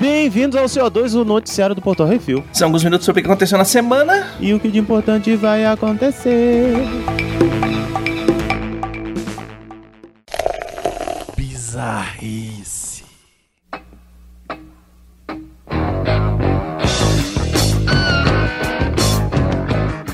Bem-vindos ao CO2, o noticiário do Portal Refil. São alguns minutos sobre o que aconteceu na semana. E o que de importante vai acontecer. Bizarrice.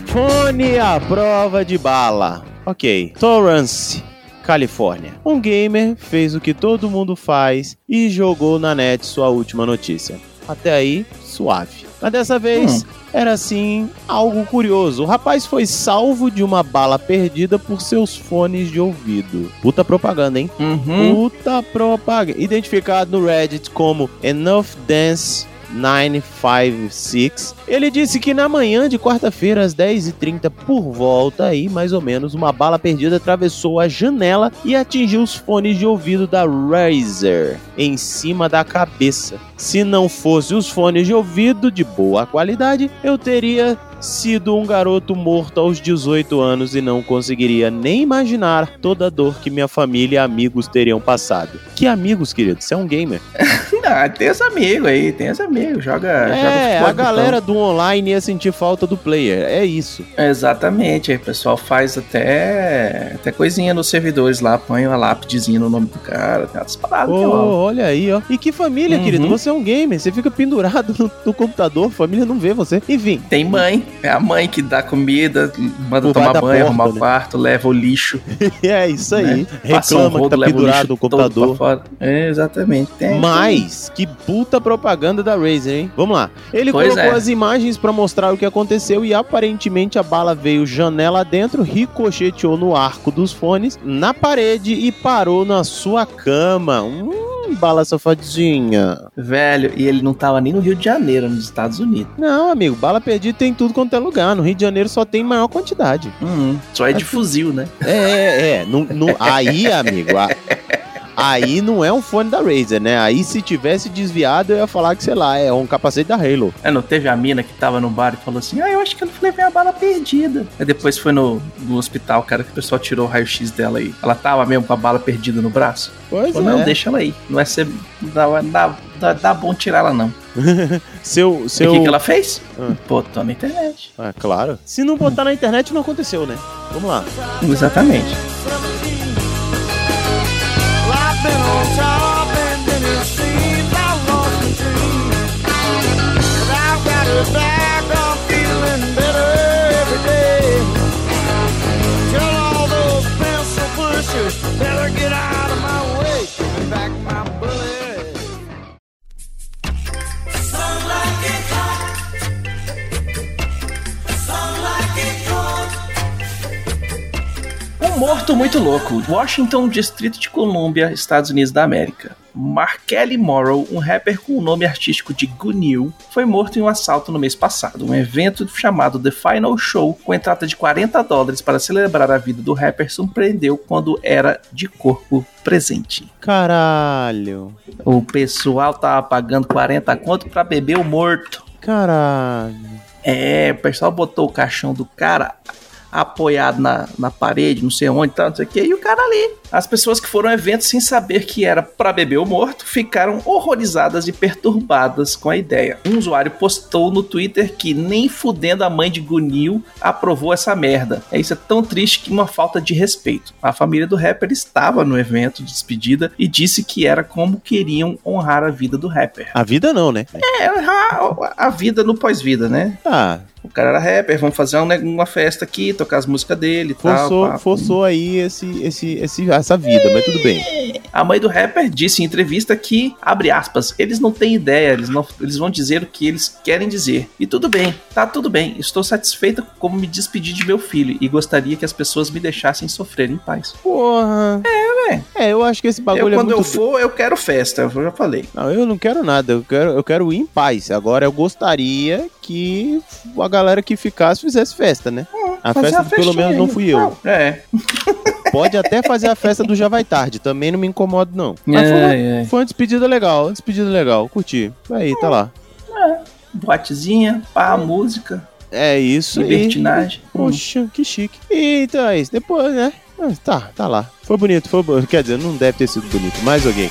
Fone à prova de bala. Ok. Torrance. Califórnia. Um gamer fez o que todo mundo faz e jogou na net sua última notícia. Até aí, suave. Mas dessa vez Hum. era assim algo curioso. O rapaz foi salvo de uma bala perdida por seus fones de ouvido. Puta propaganda, hein? Uhum. Puta propaganda. Identificado no Reddit como Enough Dance 956. Ele disse que na manhã de quarta-feira, às 10h30, por volta aí, mais ou menos, uma bala perdida atravessou a janela e atingiu os fones de ouvido da Razer em cima da cabeça. Se não fosse os fones de ouvido de boa qualidade, eu teria sido um garoto morto aos 18 anos e não conseguiria nem imaginar toda a dor que minha família e amigos teriam passado. Que amigos, querido? Você é um gamer. Ah, tem os amigos aí, tem os amigos. Joga, joga É, futebol a galera do online ia sentir falta do player. É isso. Exatamente, aí o pessoal faz até, até coisinha nos servidores lá, põe uma lápidezinha no nome do cara, tem umas paradas rolam. olha aí, ó. E que família, Uhum. querido? Você é um gamer. Você fica pendurado no, no computador, família não vê você. Enfim. Tem mãe, é a mãe que dá comida, manda tomar banho, porta, arrumar o né? quarto, leva o lixo, É isso aí. Né? passa um Reclama que rodo, tá pendurado no computador. É, exatamente. Tem, Mas, que puta propaganda da Razer, hein? Vamos lá. Ele Pois colocou é. as imagens pra mostrar o que aconteceu e aparentemente a bala veio janela dentro, ricocheteou no arco dos fones, na parede e parou na sua cama. Hum, bala safadinha. Velho, e ele não tava nem no Rio de Janeiro, nos Estados Unidos. Não, amigo, bala perdida tem tudo quanto é lugar. No Rio de Janeiro só tem maior quantidade. Uhum. Só é de fuzil, né? É, é, é. Não- não- aí, amigo, a- aí não é um fone da Razer, né? Aí se tivesse desviado, eu ia falar que, sei lá, é um capacete da Halo. É, não teve a mina que tava no bar e falou assim: Ah, eu acho que eu levei a bala perdida. Aí depois foi no, no hospital, cara, que o pessoal tirou o raio-x dela aí. Ela tava mesmo com a bala perdida no braço. Pois Falou, é. não, deixa ela aí. Não é ser. Dá, dá, dá, dá bom tirar ela, não. Seu. E seu... o que, que ela fez? Ah. Botou na internet. Ah, claro. Se não botar na internet, não aconteceu, né? Vamos lá. Exatamente. Been on top and then it seems I lost control. But I've got it back, muito louco. Washington, Distrito de Colômbia, Estados Unidos da América. Markelly Morrow, um rapper com o nome artístico de Gunil, foi morto em um assalto no mês passado. Um evento chamado The Final Show, com entrada de 40 dólares para celebrar a vida do rapper, surpreendeu quando era de corpo presente. Caralho. O pessoal tava pagando 40 conto para beber o morto. Caralho. É, o pessoal botou o caixão do cara apoiado na, na parede, não sei onde, tá, não sei o que, e o cara ali. As pessoas que foram ao evento sem saber que era pra beber o morto ficaram horrorizadas e perturbadas com a ideia. Um usuário postou no Twitter que nem fudendo a mãe de Gunil aprovou essa merda. É isso é tão triste que uma falta de respeito. A família do rapper estava no evento de despedida e disse que era como queriam honrar a vida do rapper. A vida não, né? É, a, a vida no pós-vida, né? Ah, O cara era rapper, vamos fazer um ne- uma festa aqui, tocar as músicas dele e forçou, tal. forçou aí esse, esse, esse, essa vida, mas tudo bem. A mãe do rapper disse em entrevista que, abre aspas, eles não têm ideia, eles, não, eles vão dizer o que eles querem dizer. E tudo bem, tá tudo bem. Estou satisfeita com como me despedi de meu filho e gostaria que as pessoas me deixassem sofrer em paz. Porra. É, velho. É, eu acho que esse bagulho eu, é quando muito... eu for, eu quero festa, eu já falei. Não, eu não quero nada, eu quero, eu quero ir em paz. Agora eu gostaria que a galera que ficasse fizesse festa, né? A Fazer festa uma pelo menos não fui eu. É. Pode até fazer a festa do Já Vai Tarde, também não me incomodo não. Mas foi, uma, ai. foi uma despedida legal, uma despedida legal, curti. Aí, tá lá. Boatezinha, pá, música, É isso aí. libertinagem. Poxa, que chique. E, então é isso. Depois, né? Mas tá, tá lá. Foi bonito, foi bonito. Quer dizer, não deve ter sido bonito, mas ok.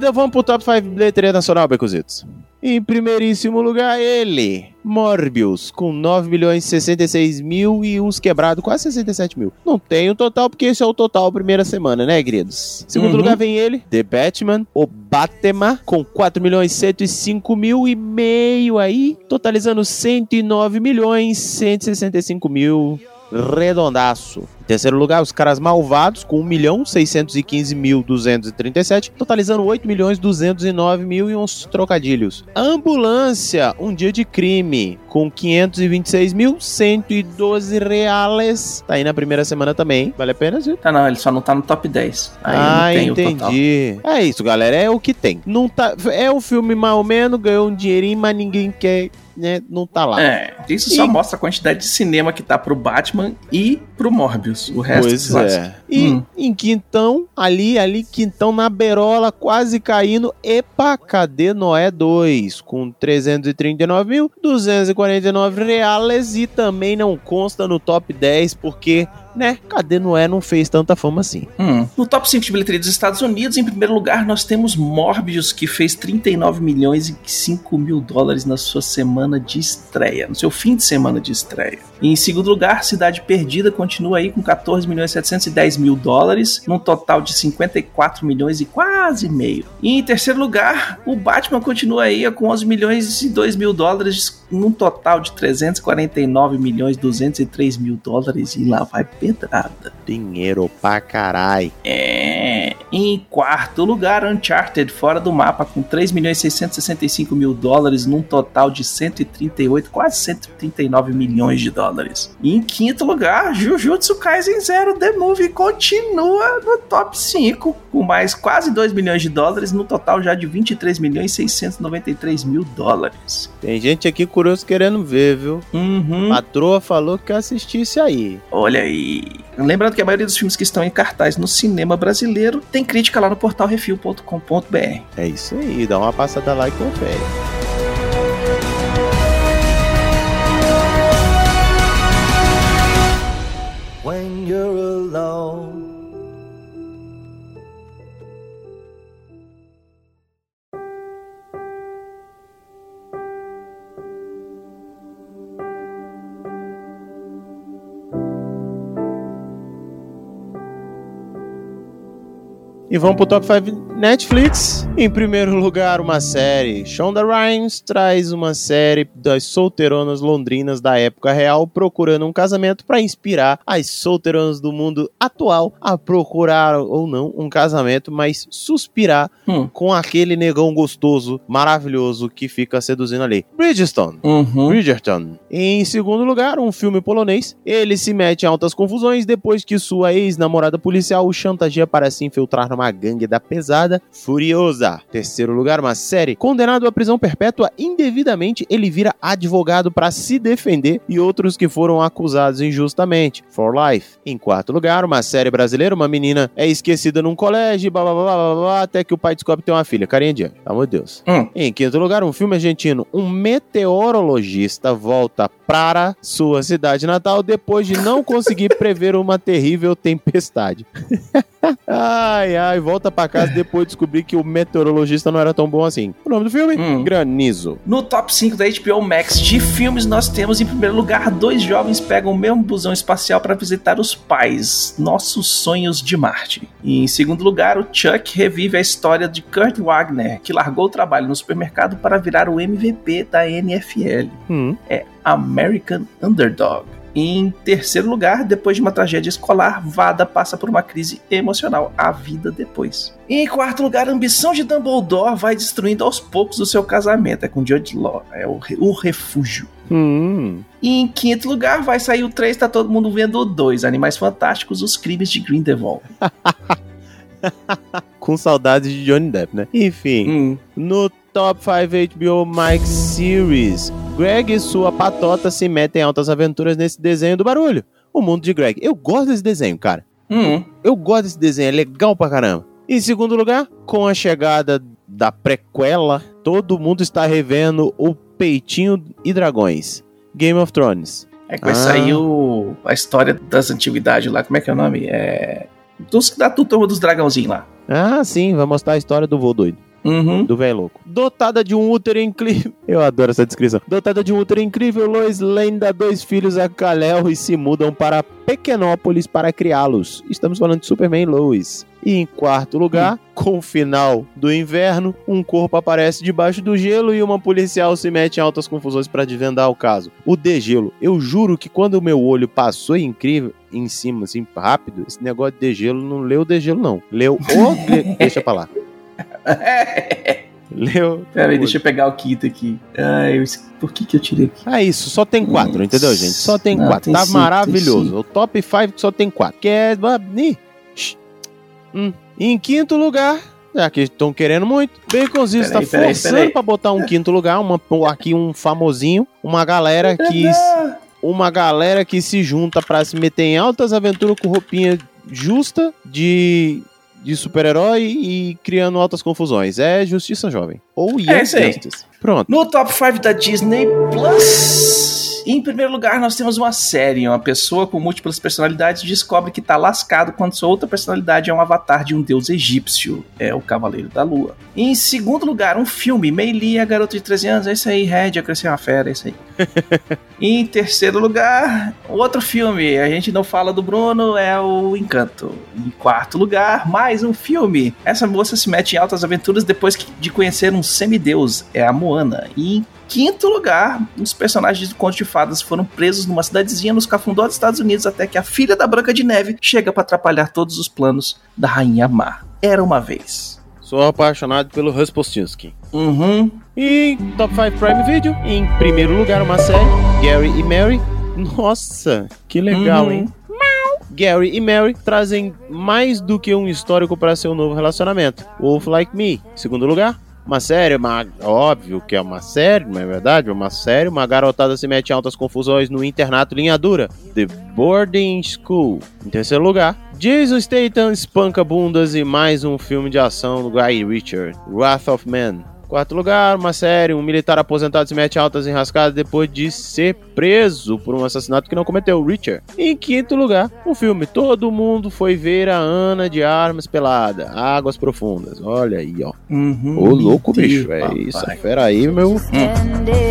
Então vamos pro top 5 bilheteria nacional, Becuzitos. Em primeiríssimo lugar, ele, Morbius, com 9 milhões 66 mil e uns quebrados, quase 67 mil. Não tem o total, porque esse é o total primeira semana, né, queridos? Segundo Uhum. lugar vem ele, The Batman, o Batman, com 4 milhões 105 mil e meio aí, totalizando 109 milhões 165 mil. Redondaço. Em terceiro lugar, os caras malvados, com 1 milhão 615 mil 237, totalizando 8 milhões 209 mil e uns trocadilhos. Ambulância, um dia de crime, com 526 mil 112 reais. Tá aí na primeira semana também. Vale a pena, Zito? Tá, não, ele só não tá no top 10. Aí ah, entendi. É isso, galera. É o que tem. Não tá, é um filme mal ou menos, ganhou um dinheirinho, mas ninguém quer, né? Não tá lá. É, isso só E- mostra a quantidade de cinema que tá pro Batman e pro Morbius. O resto Pois lasca. é. E Hum. em quintão, ali, ali, quintão na berola, quase caindo. Epa, cadê Noé 2? Com 339.249 reais e também não consta no top 10, porque, né, cadê Noé não fez tanta fama assim. Hum. No top 5 de bilheteria dos Estados Unidos, em primeiro lugar, nós temos Morbius, que fez 39 milhões e 5 mil dólares na sua semana de estreia, no seu fim de semana de estreia. E em segundo lugar, Cidade Perdida continua aí com 14 milhões e 710 mil dólares, num total de 54 milhões e quase meio. E em terceiro lugar, o Batman continua aí com 11 milhões e 2 mil dólares, num total de 349 milhões e 203 mil dólares, e lá vai pedrada. Dinheiro pra carai. É. Em quarto lugar, Uncharted, fora do mapa, com 3 milhões e 665 mil dólares, num total de 138, quase 139 milhões de dólares. E em quinto lugar, Jujutsu Kaisen Zero The Movie continua no top 5, com mais quase 2 milhões de dólares, no total já de 23 milhões e 693 mil dólares. Tem gente aqui curioso querendo ver, viu? Uhum. Patroa falou que assistisse aí. Olha aí. Lembrando que a maioria dos filmes que estão em cartaz no cinema brasileiro tem crítica lá no portal refil.com.br. É isso aí, dá uma passada lá e confere. E vamos pro top 5 Netflix. Em primeiro lugar, uma série. Shonda Rhimes traz uma série das solteironas londrinas da época real procurando um casamento para inspirar as solteironas do mundo atual a procurar ou não um casamento, mas suspirar Hum. com aquele negão gostoso, maravilhoso que fica seduzindo ali. Bridgestone. Uhum. Bridgerton. Em segundo lugar, um filme polonês. Ele se mete em altas confusões depois que sua ex-namorada policial o chantageia para se infiltrar numa gangue da pesada Furiosa. Terceiro lugar, uma série. Condenado à prisão perpétua indevidamente, ele vira advogado para se defender e outros que foram acusados injustamente. For Life. Em quarto lugar, uma série brasileira. Uma menina é esquecida num colégio, blá blá blá blá, blá, blá até que o pai descobre que tem uma filha. Carinha de anjo. Amor de Deus. Hum. Em quinto lugar, um filme argentino. Um meteorologista volta para sua cidade natal depois de não conseguir prever uma terrível tempestade. ai, ai, volta para casa depois de descobrir que o meteorologista não era tão bom assim. O nome do filme? Hum. Granizo. No top 5 da HBO Max de filmes, nós temos em primeiro lugar dois jovens pegam o mesmo busão espacial para visitar os pais, nossos sonhos de Marte. E em segundo lugar, o Chuck revive a história de Kurt Wagner, que largou o trabalho no supermercado para virar o MVP da NFL. Hum. é American Underdog. Em terceiro lugar, depois de uma tragédia escolar, Vada passa por uma crise emocional, a vida depois. E em quarto lugar, a ambição de Dumbledore vai destruindo aos poucos o seu casamento. É com Judge Law, é o, o refúgio. Hum. E em quinto lugar vai sair o 3, tá todo mundo vendo o 2, Animais Fantásticos, Os Crimes de Grindelwald. Com saudades de Johnny Depp, né? Enfim, Hum. no Top 5 HBO Max Series, Greg e sua patota se metem em altas aventuras nesse desenho do barulho. O mundo de Greg. Eu gosto desse desenho, cara. Hum. Eu gosto desse desenho, é legal pra caramba. Em segundo lugar, com a chegada da prequela, todo mundo está revendo o Peitinho e Dragões. Game of Thrones. É que vai Ah. sair o- a história das antiguidades lá, como é que é o nome? É. Dos, da turma dos dragãozinhos lá. Ah, sim, vai mostrar a história do vô doido. Uhum. do velho louco. Dotada de um útero incrível. Eu adoro essa descrição. Dotada de um útero incrível, Lois Lane dá dois filhos a Kal-El e se mudam para Pequenópolis para criá-los. Estamos falando de Superman e Lois. E em quarto lugar, com o final do inverno, um corpo aparece debaixo do gelo e uma policial se mete em altas confusões para desvendar o caso. O degelo. Eu juro que quando o meu olho passou incrível em cima, assim, rápido, esse negócio de degelo não leu degelo, não. Leu o. Deixa pra lá. Leu. Pera aí, deixa eu pegar o quinto aqui. Ai, eu... por que que eu tirei aqui? Ah, isso, só tem quatro, entendeu, gente? Só tem Não, quatro. tem tá cinco, maravilhoso. O top 5 só tem quatro. Que é. ah. Hum. Em quinto lugar, já que estão querendo muito, Baconzitos está Peraí, peraí, forçando peraí. pra botar um quinto lugar. Uma, aqui um famosinho. Uma galera que. Ah, Uma galera que se junta pra se meter em altas aventuras com roupinha justa de. De super-herói e criando altas confusões. É Justiça Jovem. Ou Young É isso aí. Justice. Pronto. No top 5 da Disney Plus, em primeiro lugar, nós temos uma série. Uma pessoa com múltiplas personalidades descobre que tá lascado quando sua outra personalidade é um avatar de um deus egípcio. É o Cavaleiro da Lua. Em segundo lugar, um filme. Meili, a garota de 13 anos. É isso aí, Red, eu cresci uma fera, é isso aí. em terceiro lugar, outro filme. A gente não fala do Bruno, é o Encanto. Em quarto lugar, mais um filme. Essa moça se mete em altas aventuras depois de conhecer um semideus. É a Moana. E em quinto lugar, os personagens do Conto de Fadas foram presos numa cidadezinha nos cafundó dos Estados Unidos até que a filha da Branca de Neve chega para atrapalhar todos os planos da Rainha Mar. Era uma vez. Sou apaixonado pelo Rasputinski. Uhum. E Top 5 Prime Video, em primeiro lugar, uma série, Gary e Mary. Nossa, que legal, Uhum. hein? Gary e Mary trazem mais do que um histórico para seu novo relacionamento. Wolf Like Me, em segundo lugar. Uma série, uma, óbvio que é uma série, não é verdade? É uma série, uma garotada se mete em altas confusões no internato linha dura. The Boarding School. Em terceiro lugar, Jason Statham espanca bundas e mais um filme de ação do Guy Richard, Wrath of Man. Quarto lugar, uma série, um militar aposentado se mete em altas enrascadas depois de ser preso por um assassinato que não cometeu, Richard. Em quinto lugar, um filme, todo mundo foi ver a Ana de Armas Pelada, Águas Profundas. Olha aí, ó. Uhum. Ô, louco, Meu bicho, é isso, fera aí, meu. ended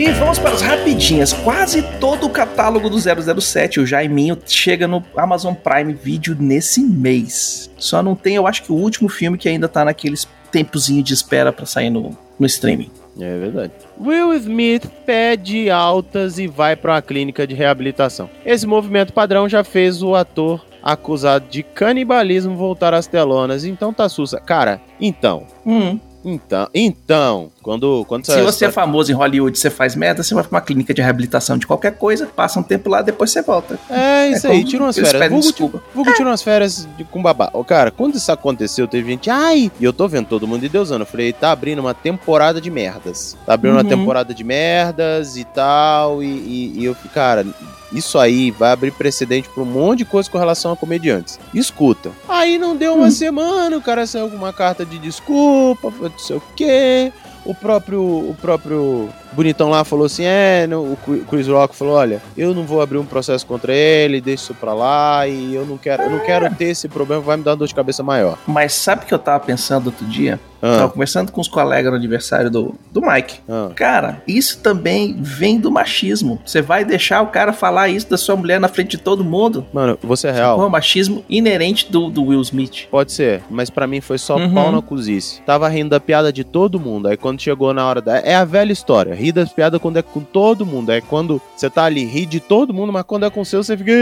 E vamos para as rapidinhas. Quase todo o catálogo do 007, o Jaiminho, chega no Amazon Prime Video nesse mês. Só não tem, eu acho que o último filme que ainda tá naqueles tempozinho de espera pra sair no, no streaming. É verdade. Will Smith pede altas e vai para uma clínica de reabilitação. Esse movimento padrão já fez o ator acusado de canibalismo voltar às telonas. Então tá sussa. Cara, então. Hum. Então, então, quando, quando Se você é famoso em Hollywood você faz merda, você vai pra uma clínica de reabilitação de qualquer coisa, passa um tempo lá, depois você volta. É isso É aí, tira umas férias. Vulgo, desculpa. Vulgo tira umas férias de, com babá. Ô, cara, quando isso aconteceu, teve gente, ai, e eu tô vendo todo mundo endeusando. Eu falei, tá abrindo uma temporada de merdas. Tá abrindo uma Uhum. temporada de merdas e tal. E, e, e eu cara, isso aí vai abrir precedente pra um monte de coisa com relação a comediantes. Escuta. Aí não deu uma Hum. semana, o cara saiu com uma carta de desculpa, não sei o quê. O próprio, o próprio bonitão lá falou assim: é, o Chris Rock falou: olha, eu não vou abrir um processo contra ele, deixa isso pra lá, e eu não quero, eu não quero ter esse problema, vai me dar uma dor de cabeça maior. Mas sabe o que eu tava pensando outro dia? Ah, Tava conversando com os colegas no aniversário do, do Mike. ah. Cara, isso também vem do machismo. Você vai deixar o cara falar isso da sua mulher na frente de todo mundo? Mano, você é É real. o machismo inerente do, do Will Smith. Pode ser, mas pra mim foi só Uhum. pau na cozice. Tava rindo da piada de todo mundo. Aí quando quando chegou na hora da. É a velha história. Ri das piadas quando é com todo mundo. É quando você tá ali, ri de todo mundo, mas quando é com o seu, você fica.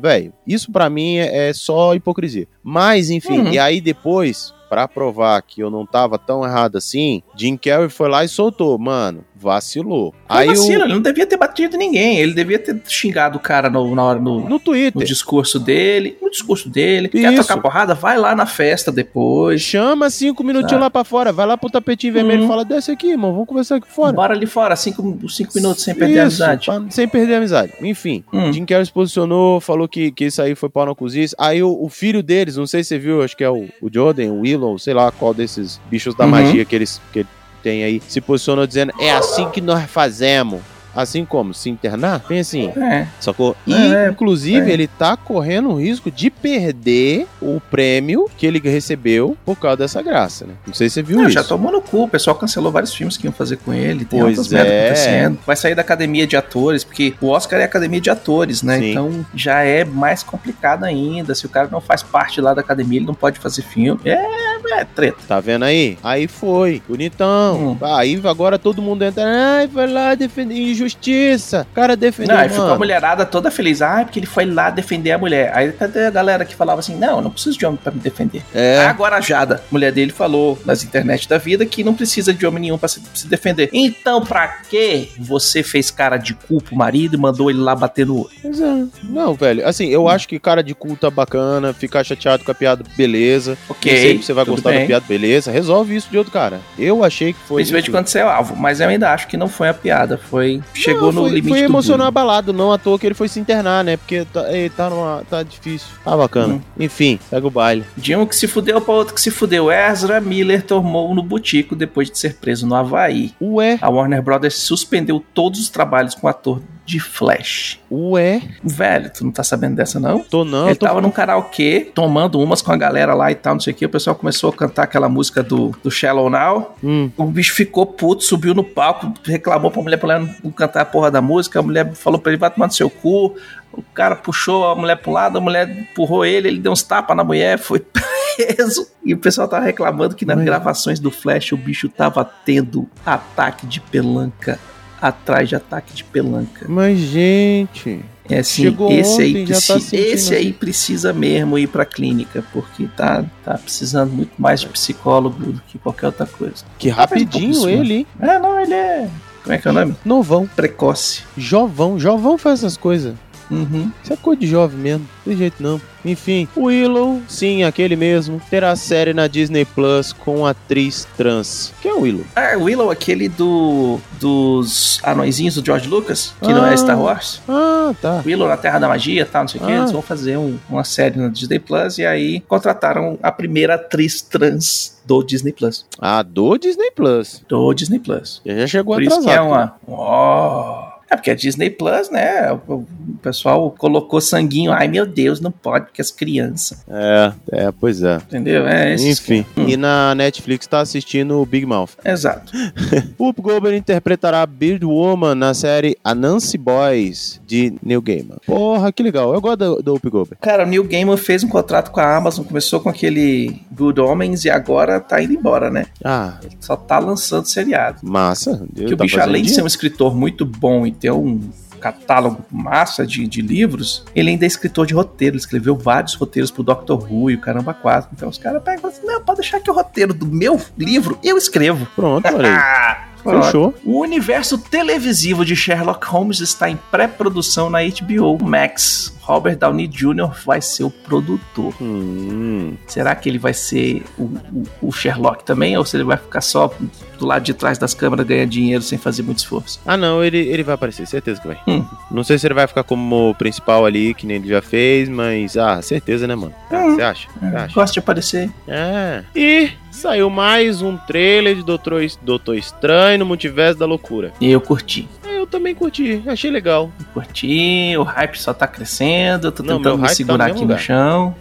Velho, isso pra mim é, é só hipocrisia. Mas, enfim, Uhum. e aí depois. Pra provar que eu não tava tão errado assim, Jim Carrey foi lá e soltou. Mano, vacilou. Aí Aí vacilo, o, ele não devia ter batido ninguém. Ele devia ter xingado o cara no, na hora no, no no Twitter. discurso dele. No discurso dele. Quer Isso. tocar porrada? Vai lá na festa depois. Chama cinco minutinhos Sabe? lá pra fora, vai lá pro tapetinho vermelho e Uhum. fala: desce aqui, irmão, vamos conversar aqui fora. Bora ali fora, cinco, cinco minutos sem perder a Isso, amizade. pra- sem perder a amizade. Enfim, Hum. Jim Carrey se posicionou, falou que, que isso aí foi pau na cozice. Aí o, o filho deles, não sei se você viu, acho que é o, o Jordan, o Willow, sei lá qual desses bichos da Uhum. magia que eles que tem aí, se posicionou dizendo: é assim que nós fazemos. Assim como? Se internar? Bem assim. É. Sacou? E, É, inclusive, é. ele tá correndo o risco de perder o prêmio que ele recebeu por causa dessa graça, né? Não sei se você viu Não, isso. já tomou no cu. O pessoal cancelou vários filmes que iam fazer com ele. Tem Pois outras merdas é. acontecendo. Vai sair da academia de atores, porque o Oscar é academia de atores, né? Sim. Então já é mais complicado ainda. Se o cara não faz parte lá da academia, ele não pode fazer filme. É, é treta. Tá vendo aí? Aí foi, bonitão. Hum. Aí agora todo mundo entra, ai, vai lá defender injustiça. O cara defendeu, Não, aí ficou a mulherada toda feliz. Ah, porque ele foi lá defender a mulher. Aí cadê a galera que falava assim: não, eu não preciso de homem pra me defender. É, Agora a Jada, mulher dele, falou nas internet da vida que não precisa de homem nenhum pra se, se defender. Então, pra que você fez cara de cu pro marido e mandou ele lá bater no outro? É. Não, velho, assim, eu acho que cara de culto é bacana, ficar chateado com a piada, beleza. Ok, você vai gostar da piada, beleza. Resolve isso de outro cara. Eu achei que foi. Principalmente isso. quando você é o alvo. Mas eu ainda acho que não foi a piada. Foi. Chegou Não, no foi, limite Foi do emocional bullying. abalado, não à toa que ele foi se internar, né? Porque tá, ele tá, numa, tá difícil. Tá bacana. Hum. Enfim, pega o baile. De um que se fudeu pra outro que se fudeu. Ezra Miller tomou no butico depois de ser preso no Havaí. Ué, A Warner Brothers suspendeu todos os trabalhos com o ator de Flash. ué, Velho, tu não tá sabendo dessa não? tô não. Ele tô... tava num karaokê, tomando umas com a galera lá e tal, não sei o que. O pessoal começou a cantar aquela música do, do Shallow Now. Hum, O bicho ficou puto, subiu no palco, reclamou pra mulher pra mulher não cantar a porra da música. A mulher falou pra ele: vai tomar no seu cu. O cara puxou a mulher pro lado, a mulher empurrou ele, ele deu uns tapas na mulher, foi preso. E o pessoal tava reclamando que nas gravações do Flash o bicho tava tendo ataque de pelanca. Atrás de ataque de pelanca. mas gente. É assim, Chegou esse aí, ontem, já preci- tá sentindo esse aí assim. precisa mesmo ir pra clínica, porque tá, tá precisando muito mais de psicólogo do que qualquer outra coisa. Que um pouco rapidinho ele, hein? É, não, ele é. Como é que é o nome? Novão. Precoce. Jovão. Jovão faz essas coisas. Uhum. Isso é coisa de jovem mesmo. Tem jeito não. Enfim, Willow, sim, aquele mesmo, terá série na Disney Plus com atriz trans. Quem é o Willow? Ah, Willow, aquele do dos anõezinhos do George Lucas, que não Ah. é Star Wars. Ah, tá. Willow na Terra da Magia tal, não sei o que. Ah. Eles vão fazer um- uma série na Disney Plus e aí contrataram a primeira atriz trans do Disney Plus. Ah, do Disney Plus. Do Disney Plus. Já chegou Por isso atrasado. que é uma. Ó. É porque a Disney Plus, né? O pessoal colocou sanguinho. Ai meu Deus, não pode, porque as crianças. É, é, pois é. Entendeu? É Enfim. Hum, E na Netflix tá assistindo o Big Mouth. Exato. Whoop Goldberg interpretará Beard Woman na série A Nancy Boys de Neil Gaiman. Porra, que legal. Eu gosto do, do Whoop Goldberg. Cara, o Neil Gaiman fez um contrato com a Amazon, começou com aquele Good Homens e agora tá indo embora, né? Ah, Ele só tá lançando seriado. massa. Que o tá bicho, além de ser um escritor muito bom e ter um catálogo massa de, de livros, ele ainda é escritor de roteiro. Ele escreveu vários roteiros pro Doctor Who e o Caramba 4. Então os caras pegam e falam assim: não, pode deixar que o roteiro do meu livro eu escrevo. Pronto, olha aí. Ah, Fechou. O universo televisivo de Sherlock Holmes está em pré-produção na HBO Max. Robert Downey Jr. vai ser o produtor. Hum, Será que ele vai ser o, o- o Sherlock também? Ou se ele vai ficar só do lado de trás das câmeras ganhando dinheiro sem fazer muito esforço? Ah, não, ele, ele vai aparecer, certeza que vai. Hum. Não sei se ele vai ficar como principal ali, que nem ele já fez, mas, ah, certeza, né, mano? Ah, Hum. Você acha? Você acha? Gosta de aparecer. É. E saiu mais um trailer de Doutor, Doutor Estranho no Multiverso da Loucura. E eu curti. Eu também curti, achei legal. Curti, o hype só tá crescendo, eu tô Não, tentando me tá segurar no aqui mesmo no lugar. chão.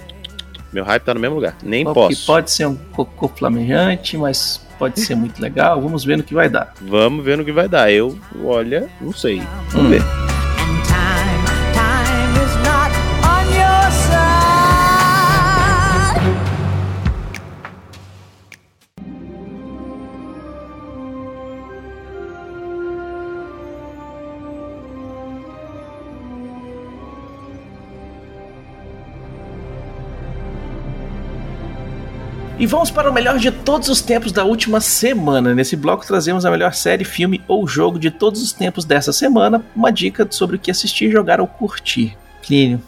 Meu hype tá no mesmo lugar, nem Que posso. pode ser um cocô flamejante, mas pode ser muito legal. Vamos ver no que vai dar. Vamos ver no que vai dar. Eu, olha, não sei. Vamos ver. E vamos para o melhor de todos os tempos da última semana. Nesse bloco trazemos a melhor série, filme ou jogo de todos os tempos dessa semana. Uma dica sobre o que assistir, jogar ou curtir. Clínio,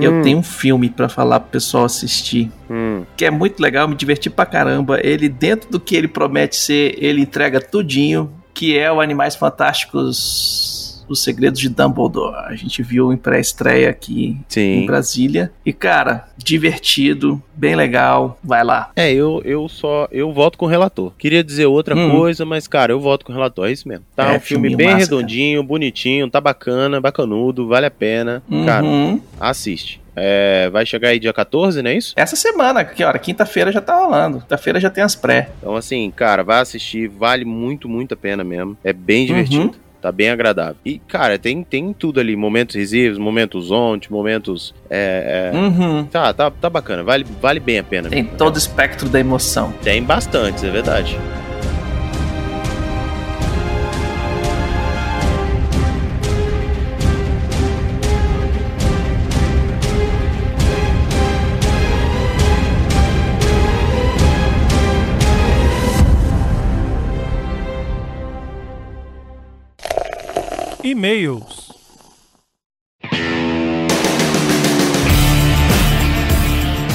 eu tenho um filme pra falar pro pessoal assistir. Hum. Que é muito legal, me diverti pra caramba. Ele, dentro do que ele promete ser, ele entrega tudinho. Que é o Animais Fantásticos. Os Segredos de Dumbledore. A gente viu em pré-estreia aqui Sim. em Brasília. E, cara, divertido, bem legal. Vai lá. É, eu, eu só. Eu voto com o relator. Queria dizer outra Hum. coisa, mas, cara, eu voto com o relator. É isso mesmo. Tá É, um filme bem massa, redondinho, bonitinho, tá bacana, bacanudo, vale a pena. Cara, Uhum. assiste. É, vai chegar aí dia 14, não é isso? Essa semana, que hora? Quinta-feira já tá rolando. Quinta-feira já tem as pré. Então, assim, cara, vai assistir, vale muito, muito a pena mesmo. É bem divertido. Tá bem agradável. E, cara, tem, tem tudo ali. Momentos risivos, momentos onde, momentos. É, é, Uhum. Tá, tá, tá bacana. Vale, vale bem a pena. Tem todo o espectro da emoção. Tem bastante, é verdade. E-mails.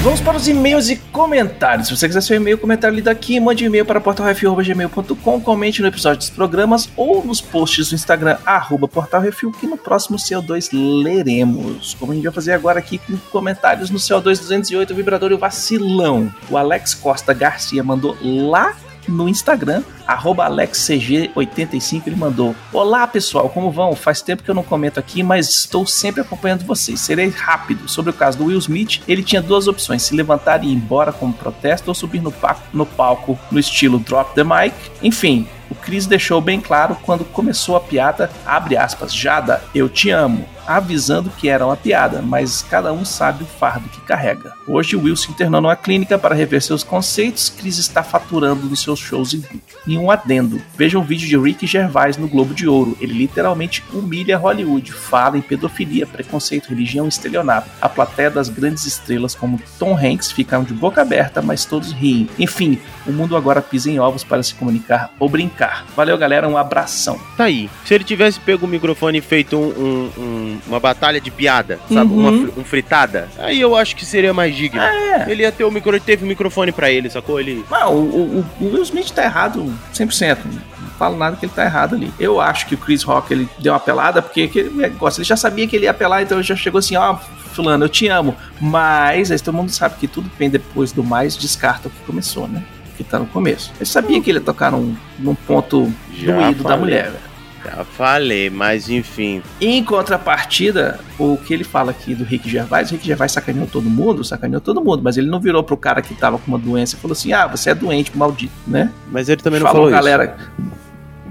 Vamos para os e-mails e comentários. Se você quiser seu e-mail, comentário lido aqui, mande um e-mail para portalrefil.gmail.com, comente no episódio dos programas ou nos posts do Instagram, arroba portalrefil, que no próximo CO2 leremos. Como a gente vai fazer agora aqui com comentários no CO2 208, o vibrador e o vacilão. O Alex Costa Garcia mandou lá no Instagram, arroba AlexCG85, ele mandou: Olá pessoal, como vão? Faz tempo que eu não comento aqui, mas estou sempre acompanhando vocês. Serei rápido. Sobre o caso do Will Smith, ele tinha duas opções: se levantar e ir embora como protesto ou subir no, pa- no palco no estilo Drop the Mic. Enfim. O Chris deixou bem claro quando começou a piada, abre aspas, Jada, eu te amo, avisando que era uma piada, mas cada um sabe o fardo que carrega. Hoje, Will se internou numa clínica para rever seus conceitos, Chris está faturando nos seus shows em vídeo. E um adendo, veja um vídeo de Rick Gervais no Globo de Ouro, ele literalmente humilha Hollywood, fala em pedofilia, preconceito, religião e estelionato. A plateia das grandes estrelas como Tom Hanks ficaram de boca aberta, mas todos riem. Enfim, o mundo agora pisa em ovos para se comunicar ou brincar. Valeu, galera, um abração. Tá aí. Se ele tivesse pego o microfone e feito um- um- um- uma batalha de piada, sabe? Uma Uhum. fri- um fritada, aí eu acho que seria mais digno. É. Ele ia ter o micro, teve o microfone pra ele, sacou? Ele. Não, o, o- o Will Smith tá errado 100%. Não falo nada que ele tá errado ali. Eu acho que o Chris Rock ele deu uma pelada porque que ele, negócio, ele já sabia que ele ia apelar, então ele já chegou assim: ó, Fulano, eu te amo. Mas aí todo mundo sabe que tudo que vem depois do mais descarta o que começou, né? Que tá no começo. Ele sabia que ele ia tocar num, num ponto Já doído da falei. mulher, velho. Já falei, mas enfim. Em contrapartida, o que ele fala aqui do Rick Gervais, o Rick Gervais sacaneou todo mundo, sacaneou todo mundo, mas ele não virou pro cara que tava com uma doença e falou assim: ah, você é doente, maldito, né? Mas ele também não falou, falou, galera.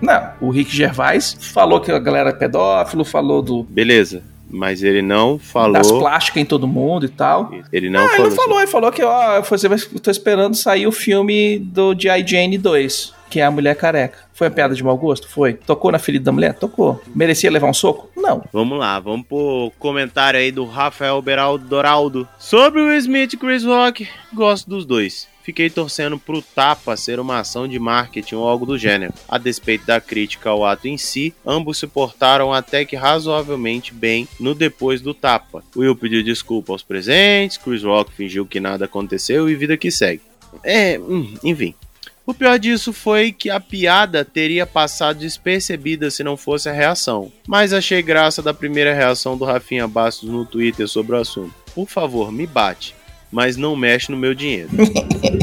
Não, o Rick Gervais falou que a galera é pedófilo, falou do. Beleza. Mas ele não falou. das plásticas em todo mundo e tal. Ele não ele falou. não falou, ele falou que, ó, você vai, eu tô esperando sair o filme do G.I. Jane 2, que é a mulher careca. Foi uma piada de mau gosto? Foi. Tocou na ferida da mulher? Tocou. Merecia levar um soco? Não. Vamos lá, vamos pro comentário aí do Rafael Beraldo Doraldo. Sobre o Smith e Chris Rock, gosto dos dois. Fiquei torcendo pro Tapa ser uma ação de marketing ou algo do gênero. A despeito da crítica ao ato em si, ambos se portaram até que razoavelmente bem no depois do Tapa. Will pediu desculpa aos presentes, Chris Rock fingiu que nada aconteceu e vida que segue. É, hum, enfim. O pior disso foi que a piada teria passado despercebida se não fosse a reação. Mas achei graça da primeira reação do Rafinha Bastos no Twitter sobre o assunto. Por favor, me bate, mas não mexe no meu dinheiro.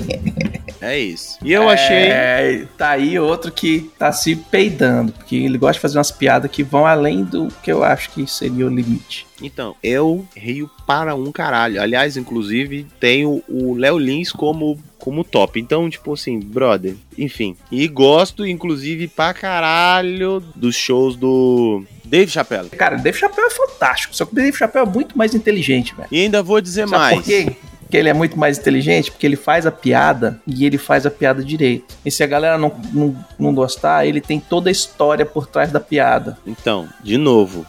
é isso. E eu achei. É, tá aí outro que tá se peidando, porque ele gosta de fazer umas piadas que vão além do que eu acho que seria o limite. Então, eu rio para um caralho. Aliás, inclusive, tenho o Léo Lins como, como top. Então, tipo assim, brother, enfim. E gosto, inclusive, pra caralho dos shows do Dave Chappelle. Cara, Dave Chappelle é fantástico, só que o Dave Chappelle é muito mais inteligente, velho. E ainda vou dizer Sabe mais. por quê? Que ele é muito mais inteligente, porque ele faz a piada e ele faz a piada direito. E se a galera não, não, não gostar, ele tem toda a história por trás da piada. Então, de novo,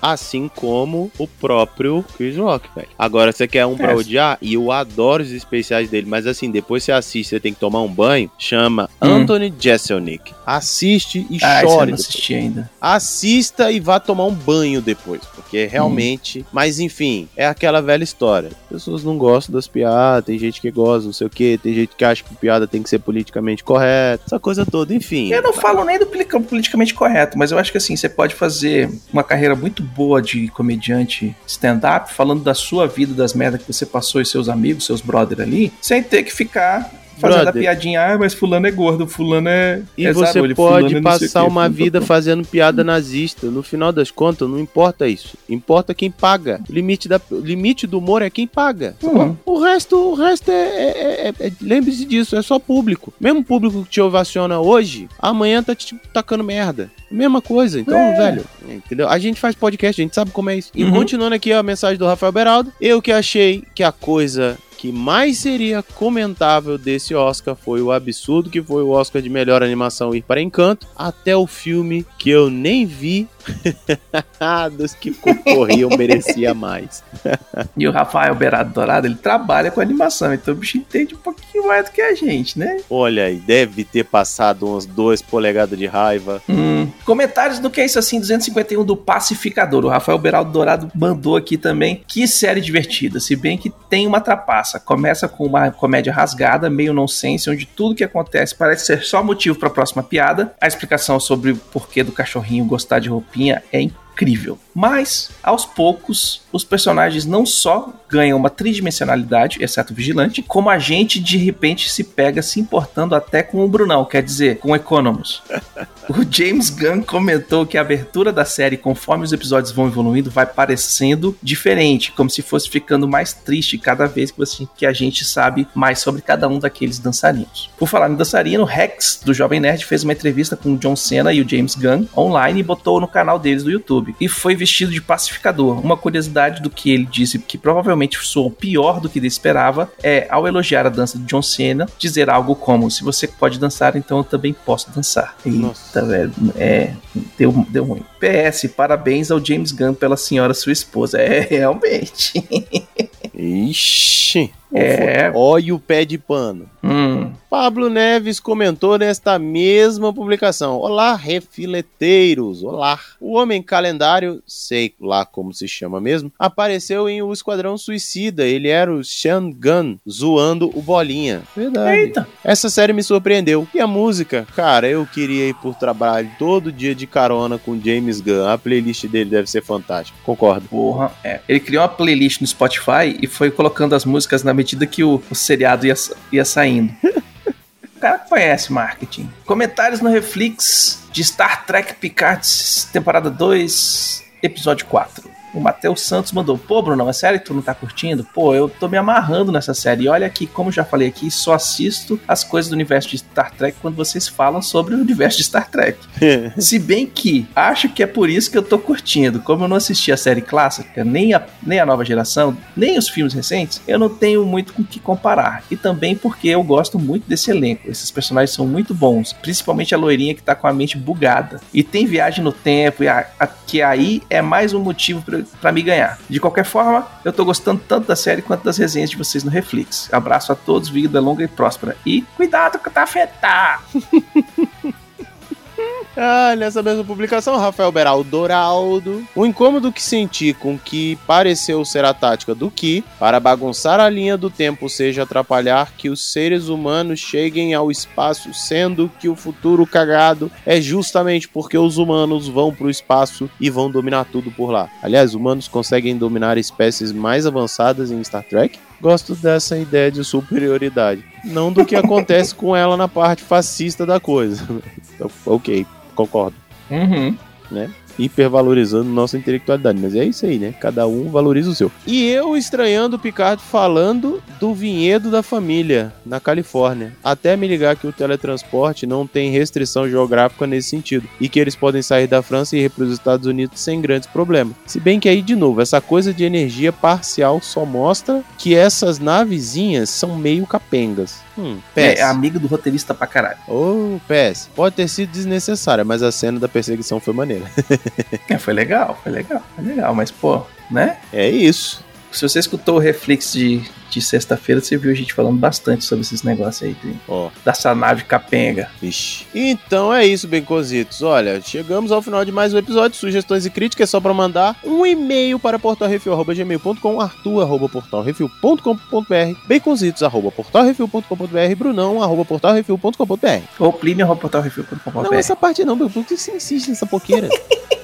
Assim como o próprio Chris Rock, velho. Agora, você quer um pra É. odiar? E eu adoro os especiais dele, mas assim, depois você assiste, você tem que tomar um banho. Chama Hum. Anthony Jeselnik. Assiste e Ah, chore. não assisti ainda. Assista e vá tomar um banho depois, porque realmente. Mas enfim, é aquela velha história. As pessoas não gostam das piadas, tem gente que gosta, não sei o que, tem gente que acha que piada tem que ser politicamente correta, essa coisa toda, enfim. Eu não falo nem do poli- politicamente correto, mas eu acho que assim, você pode fazer uma carreira muito boa de comediante stand-up, falando da sua vida, das merdas que você passou e seus amigos, seus brother ali, sem ter que ficar fazendo a Brother. piadinha, ah, mas fulano é gordo, fulano é. E é você zarolho, pode é passar uma fulano- vida fazendo piada nazista. No final das contas, não importa isso. Importa quem paga. O limite, da, o limite do humor é quem paga. Hum. O resto, o resto é. é- é- é- Lembre-se disso, é só público. Mesmo público que te ovaciona hoje, amanhã tá te tacando merda. Mesma coisa. Então, É. velho, entendeu? A gente faz podcast, a gente sabe como é isso. E Uhum. continuando aqui a mensagem do Rafael Beraldo, eu que achei que a coisa que mais seria comentável desse Oscar foi o absurdo que foi o Oscar de melhor animação ir para Encanto, até o filme que eu nem vi dos que concorriam merecia mais. E o Rafael Berado Dourado, ele trabalha com animação, então o bicho entende um pouquinho mais do que a gente, né? Olha aí, deve ter passado umas duas polegadas de raiva. Hum. Comentários do que é isso assim, 251 do Pacificador. O Rafael Beraldo Dourado mandou aqui também. Que série divertida, se bem que tem uma trapaça. Começa com uma comédia rasgada, meio nonsense, onde tudo que acontece parece ser só motivo para a próxima piada. A explicação sobre o porquê do cachorrinho gostar de roupinha é incrível. Mas, aos poucos, os personagens não só ganham uma tridimensionalidade, exceto o vigilante, como a gente de repente se pega se importando até com o Brunão, quer dizer, com o Economus. O James Gunn comentou que a abertura da série, conforme os episódios vão evoluindo, vai parecendo diferente, como se fosse ficando mais triste cada vez que, que a gente sabe mais sobre cada um daqueles dançarinos. Por falar em dançarino, Rex, do Jovem Nerd, fez uma entrevista com o John Cena e o James Gunn online e botou no canal deles do YouTube. E foi vestido de pacificador. Uma curiosidade do que ele disse, que provavelmente soou pior do que ele esperava, é, ao elogiar a dança de John Cena, dizer algo como: Se você pode dançar, então eu também posso dançar. Nossa. Eita, velho. É, deu, deu ruim. PS, parabéns ao James Gunn pela senhora sua esposa. É, realmente. Ixi. É. Olha o pé de pano. Hum. Pablo Neves comentou nesta mesma publicação. Olá, refileteiros. Olá. O Homem Calendário, sei lá como se chama mesmo, apareceu em O Esquadrão Suicida. Ele era o Sean Gunn zoando o Bolinha. Verdade. Eita. Essa série me surpreendeu. E a música? Cara, eu queria ir por trabalho todo dia de carona com James Gunn. A playlist dele deve ser fantástica. Concordo. Porra, é. Ele criou uma playlist no Spotify e foi colocando as músicas na medida que o, o seriado ia, ia saindo. O cara conhece marketing. Comentários no Reflex de Star Trek Picard, temporada 2, episódio 4. O Matheus Santos mandou: Pô, Bruno, é sério que tu não tá curtindo? Pô, eu tô me amarrando nessa série. E olha aqui, como já falei aqui, só assisto as coisas do universo de Star Trek quando vocês falam sobre o universo de Star Trek. Se bem que acho que é por isso que eu tô curtindo. Como eu não assisti a série clássica, nem a, nem a nova geração, nem os filmes recentes, eu não tenho muito com o que comparar. E também porque eu gosto muito desse elenco. Esses personagens são muito bons. Principalmente a loirinha que tá com a mente bugada. E tem viagem no tempo, e a- a- que aí é mais um motivo pra- pra me ganhar. De qualquer forma, eu tô gostando tanto da série quanto das resenhas de vocês no Reflex. Abraço a todos, vida longa e próspera. E cuidado com o tafetá! Ah, nessa mesma publicação, Rafael Beraldo Doraldo. O incômodo que senti com que pareceu ser a tática do Ki para bagunçar a linha do tempo seja atrapalhar que os seres humanos cheguem ao espaço, sendo que o futuro cagado é justamente porque os humanos vão para o espaço e vão dominar tudo por lá. Aliás, humanos conseguem dominar espécies mais avançadas em Star Trek? Gosto dessa ideia de superioridade. Não do que acontece com ela na parte fascista da coisa. Então, ok, concordo. Uhum. Hipervalorizando nossa intelectualidade. Mas é isso aí, né? Cada um valoriza o seu. E eu estranhando o Picard falando do vinhedo da família na Califórnia. Até me ligar que o teletransporte não tem restrição geográfica nesse sentido. E que eles podem sair da França e ir para os Estados Unidos sem grandes problemas. Se bem que aí, de novo, essa coisa de energia parcial só mostra que essas navezinhas são meio capengas. Hum, PS. É amigo do roteirista pra caralho. Ô, PS. Pode ter sido desnecessária, mas a cena da perseguição foi maneira. É, foi legal, foi legal, foi legal. Mas, pô, né? É isso. Se você escutou o Reflex de, de sexta-feira, você viu a gente falando bastante sobre esses negócios aí de- Ó, dessa nave capenga. Vixe. Então é isso, Bencositos. Olha, chegamos ao final de mais um episódio. Sugestões e críticas é só para mandar um e-mail para portalrefil.gmail.com, arthur.portalrefil.com.br, baconzitos.portalrefil.com.br, brunão.portalrefil.com.br. Ou plínio.portalrefil.com.br. Não, essa parte não, Bill. Por que você insiste nessa poqueira?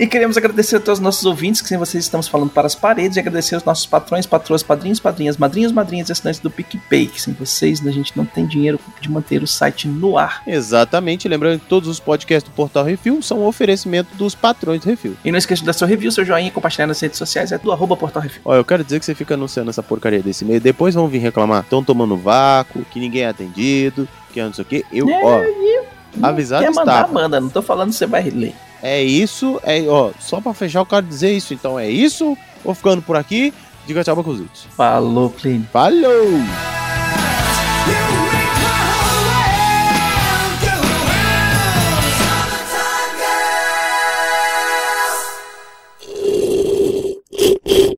E queremos agradecer a todos os nossos ouvintes, que sem vocês estamos falando para as paredes, e agradecer aos nossos patrões, patroas, padrinhos, padrinhas, madrinhos, madrinhas e assinantes do PicPay, que sem vocês a gente não tem dinheiro de manter o site no ar. Exatamente. Lembrando que todos os podcasts do Portal Refil são um oferecimento dos patrões do Refil. E não esqueça de dar seu review, seu joinha e compartilhar nas redes sociais, é do arroba Portal Refil. Ó, eu quero dizer que você fica anunciando essa porcaria desse e-mail. Depois vão vir reclamar. Estão tomando vácuo, que ninguém é atendido, que não sei o quê. Eu, ó, avisado Quer mandar, estava. manda, não tô falando que você vai ler. É isso, é, ó, só pra fechar eu quero dizer isso. Então é isso, vou ficando por aqui. Diga tchau, Bacuzitos. Falou, Plínio. Falou!